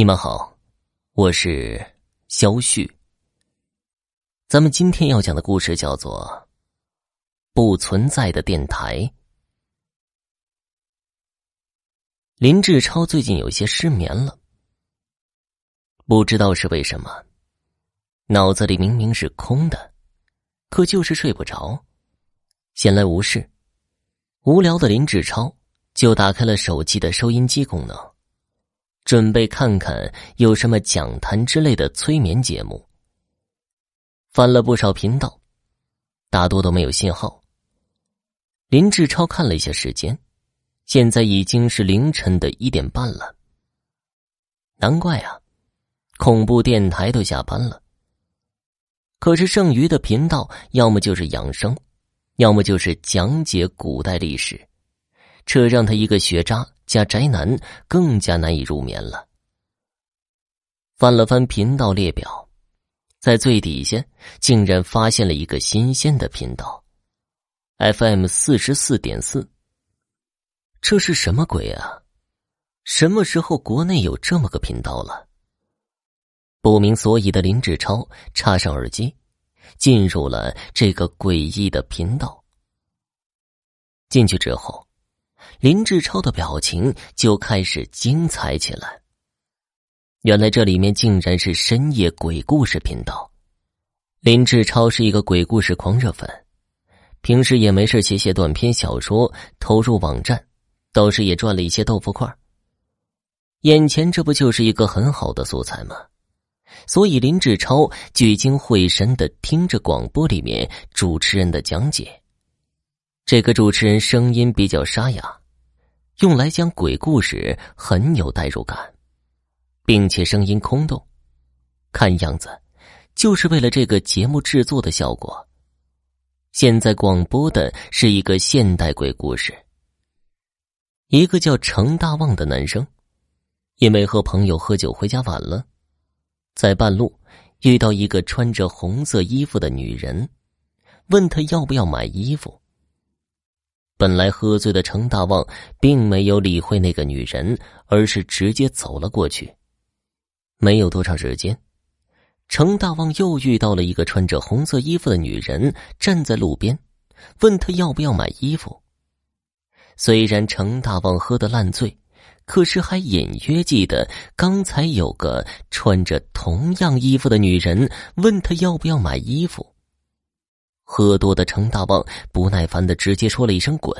你们好，我是肖旭。咱们今天要讲的故事叫做《不存在的电台》。林志超最近有些失眠了，不知道是为什么，脑子里明明是空的，可就是睡不着。闲来无事，无聊的林志超就打开了手机的收音机功能。准备看看有什么讲坛之类的催眠节目。翻了不少频道，大多都没有信号。林志超看了一下时间，现在已经是凌晨的一点半了。难怪啊，恐怖电台都下班了。可是剩余的频道，要么就是养生，要么就是讲解古代历史，这让他一个学渣。加宅男更加难以入眠了。翻了翻频道列表，在最底下竟然发现了一个新鲜的频道，FM 四十四点四。这是什么鬼啊？什么时候国内有这么个频道了？不明所以的林志超插上耳机，进入了这个诡异的频道。进去之后。林志超的表情就开始精彩起来。原来这里面竟然是深夜鬼故事频道。林志超是一个鬼故事狂热粉，平时也没事写写短篇小说，投入网站，倒是也赚了一些豆腐块。眼前这不就是一个很好的素材吗？所以林志超聚精会神的听着广播里面主持人的讲解。这个主持人声音比较沙哑。用来讲鬼故事很有代入感，并且声音空洞，看样子就是为了这个节目制作的效果。现在广播的是一个现代鬼故事。一个叫程大旺的男生，因为和朋友喝酒回家晚了，在半路遇到一个穿着红色衣服的女人，问他要不要买衣服。本来喝醉的程大旺并没有理会那个女人，而是直接走了过去。没有多长时间，程大旺又遇到了一个穿着红色衣服的女人，站在路边，问他要不要买衣服。虽然程大旺喝得烂醉，可是还隐约记得刚才有个穿着同样衣服的女人问他要不要买衣服。喝多的程大旺不耐烦的直接说了一声“滚”，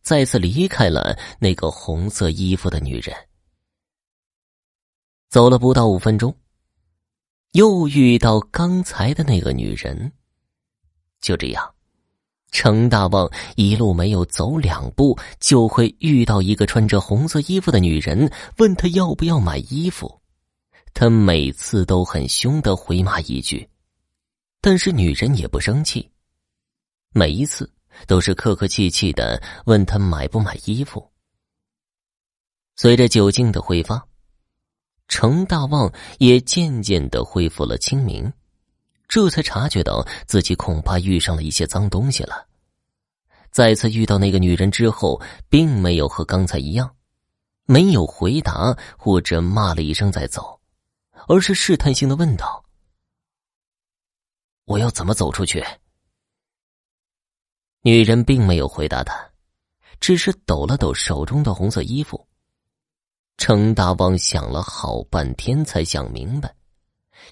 再次离开了那个红色衣服的女人。走了不到五分钟，又遇到刚才的那个女人。就这样，程大旺一路没有走两步，就会遇到一个穿着红色衣服的女人，问他要不要买衣服。他每次都很凶的回骂一句，但是女人也不生气。每一次都是客客气气的问他买不买衣服。随着酒精的挥发，程大旺也渐渐的恢复了清明，这才察觉到自己恐怕遇上了一些脏东西了。再次遇到那个女人之后，并没有和刚才一样，没有回答或者骂了一声再走，而是试探性的问道：“我要怎么走出去？”女人并没有回答他，只是抖了抖手中的红色衣服。程大旺想了好半天，才想明白，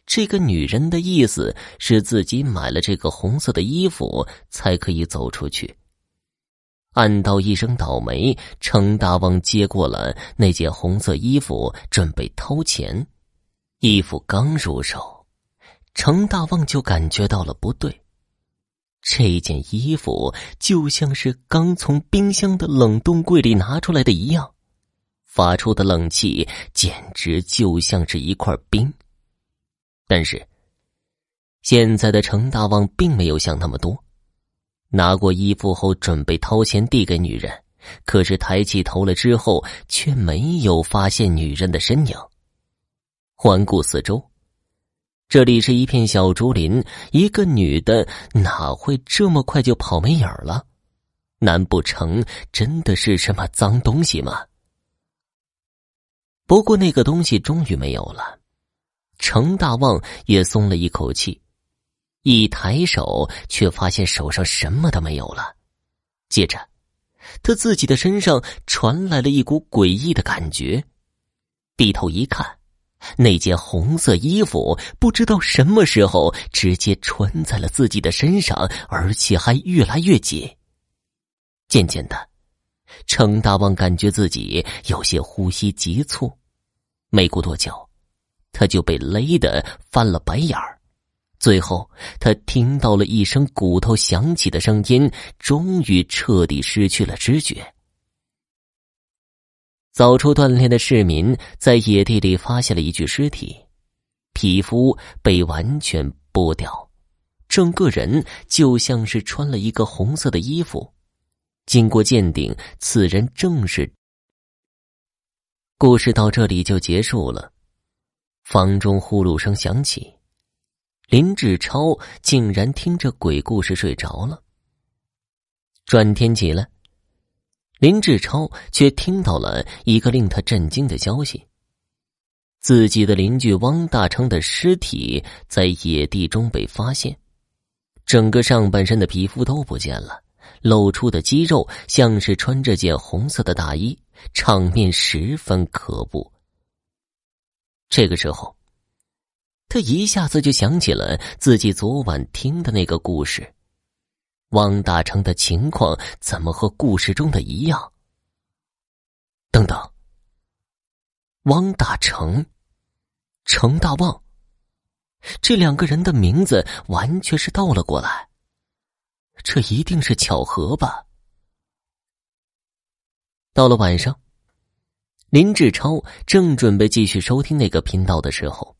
这个女人的意思是自己买了这个红色的衣服才可以走出去。暗道一声倒霉，程大旺接过了那件红色衣服，准备掏钱。衣服刚入手，程大旺就感觉到了不对。这件衣服就像是刚从冰箱的冷冻柜里拿出来的一样，发出的冷气简直就像是一块冰。但是，现在的程大旺并没有想那么多，拿过衣服后准备掏钱递给女人，可是抬起头来之后却没有发现女人的身影。环顾四周。这里是一片小竹林，一个女的哪会这么快就跑没影了？难不成真的是什么脏东西吗？不过那个东西终于没有了，程大旺也松了一口气，一抬手却发现手上什么都没有了。接着，他自己的身上传来了一股诡异的感觉，低头一看。那件红色衣服不知道什么时候直接穿在了自己的身上，而且还越来越紧。渐渐的，程大旺感觉自己有些呼吸急促。没过多久，他就被勒得翻了白眼儿。最后，他听到了一声骨头响起的声音，终于彻底失去了知觉。早出锻炼的市民在野地里发现了一具尸体，皮肤被完全剥掉，整个人就像是穿了一个红色的衣服。经过鉴定，此人正是……故事到这里就结束了。房中呼噜声响起，林志超竟然听着鬼故事睡着了。转天起来。林志超却听到了一个令他震惊的消息：自己的邻居汪大成的尸体在野地中被发现，整个上半身的皮肤都不见了，露出的肌肉像是穿着件红色的大衣，场面十分可怖。这个时候，他一下子就想起了自己昨晚听的那个故事。汪大成的情况怎么和故事中的一样？等等，汪大成、程大旺，这两个人的名字完全是倒了过来，这一定是巧合吧？到了晚上，林志超正准备继续收听那个频道的时候，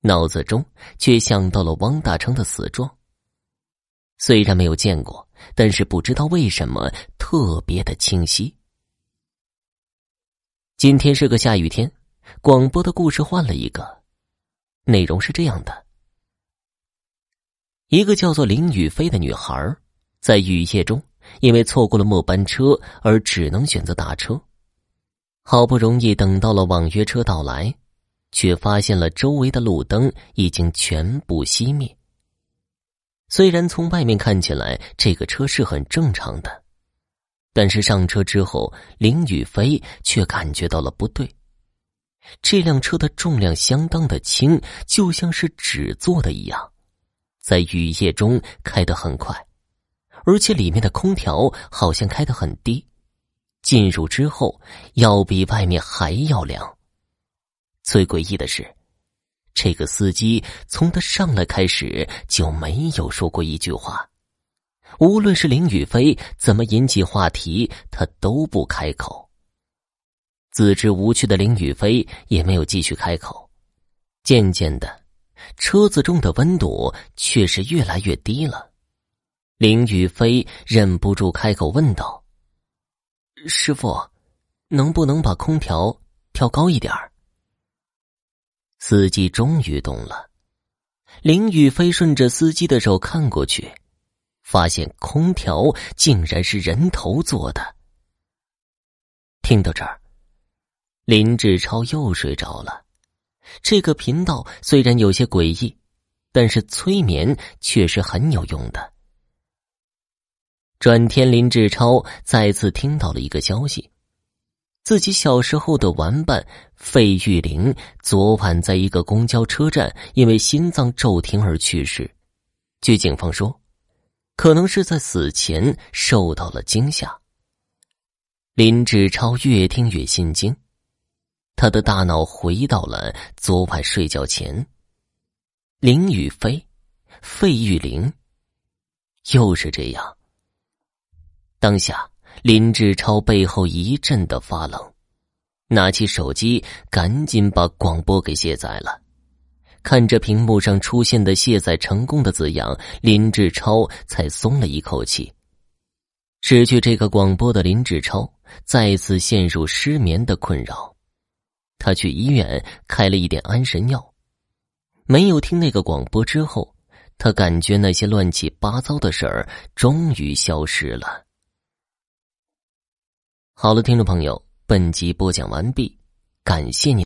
脑子中却想到了汪大成的死状。虽然没有见过，但是不知道为什么特别的清晰。今天是个下雨天，广播的故事换了一个，内容是这样的：一个叫做林雨飞的女孩，在雨夜中因为错过了末班车而只能选择打车，好不容易等到了网约车到来，却发现了周围的路灯已经全部熄灭。虽然从外面看起来这个车是很正常的，但是上车之后，林雨飞却感觉到了不对。这辆车的重量相当的轻，就像是纸做的一样，在雨夜中开得很快，而且里面的空调好像开得很低，进入之后要比外面还要凉。最诡异的是。这个司机从他上来开始就没有说过一句话，无论是林雨飞怎么引起话题，他都不开口。自知无趣的林雨飞也没有继续开口。渐渐的，车子中的温度却是越来越低了。林雨飞忍不住开口问道：“师傅，能不能把空调调高一点儿？”司机终于动了，林雨飞顺着司机的手看过去，发现空调竟然是人头做的。听到这儿，林志超又睡着了。这个频道虽然有些诡异，但是催眠却是很有用的。转天，林志超再次听到了一个消息。自己小时候的玩伴费玉玲，昨晚在一个公交车站因为心脏骤停而去世。据警方说，可能是在死前受到了惊吓。林志超越听越心惊，他的大脑回到了昨晚睡觉前。林雨飞，费玉玲，又是这样。当下。林志超背后一阵的发冷，拿起手机，赶紧把广播给卸载了。看着屏幕上出现的“卸载成功”的字样，林志超才松了一口气。失去这个广播的林志超再次陷入失眠的困扰。他去医院开了一点安神药，没有听那个广播之后，他感觉那些乱七八糟的事儿终于消失了。好了，听众朋友，本集播讲完毕。感谢您。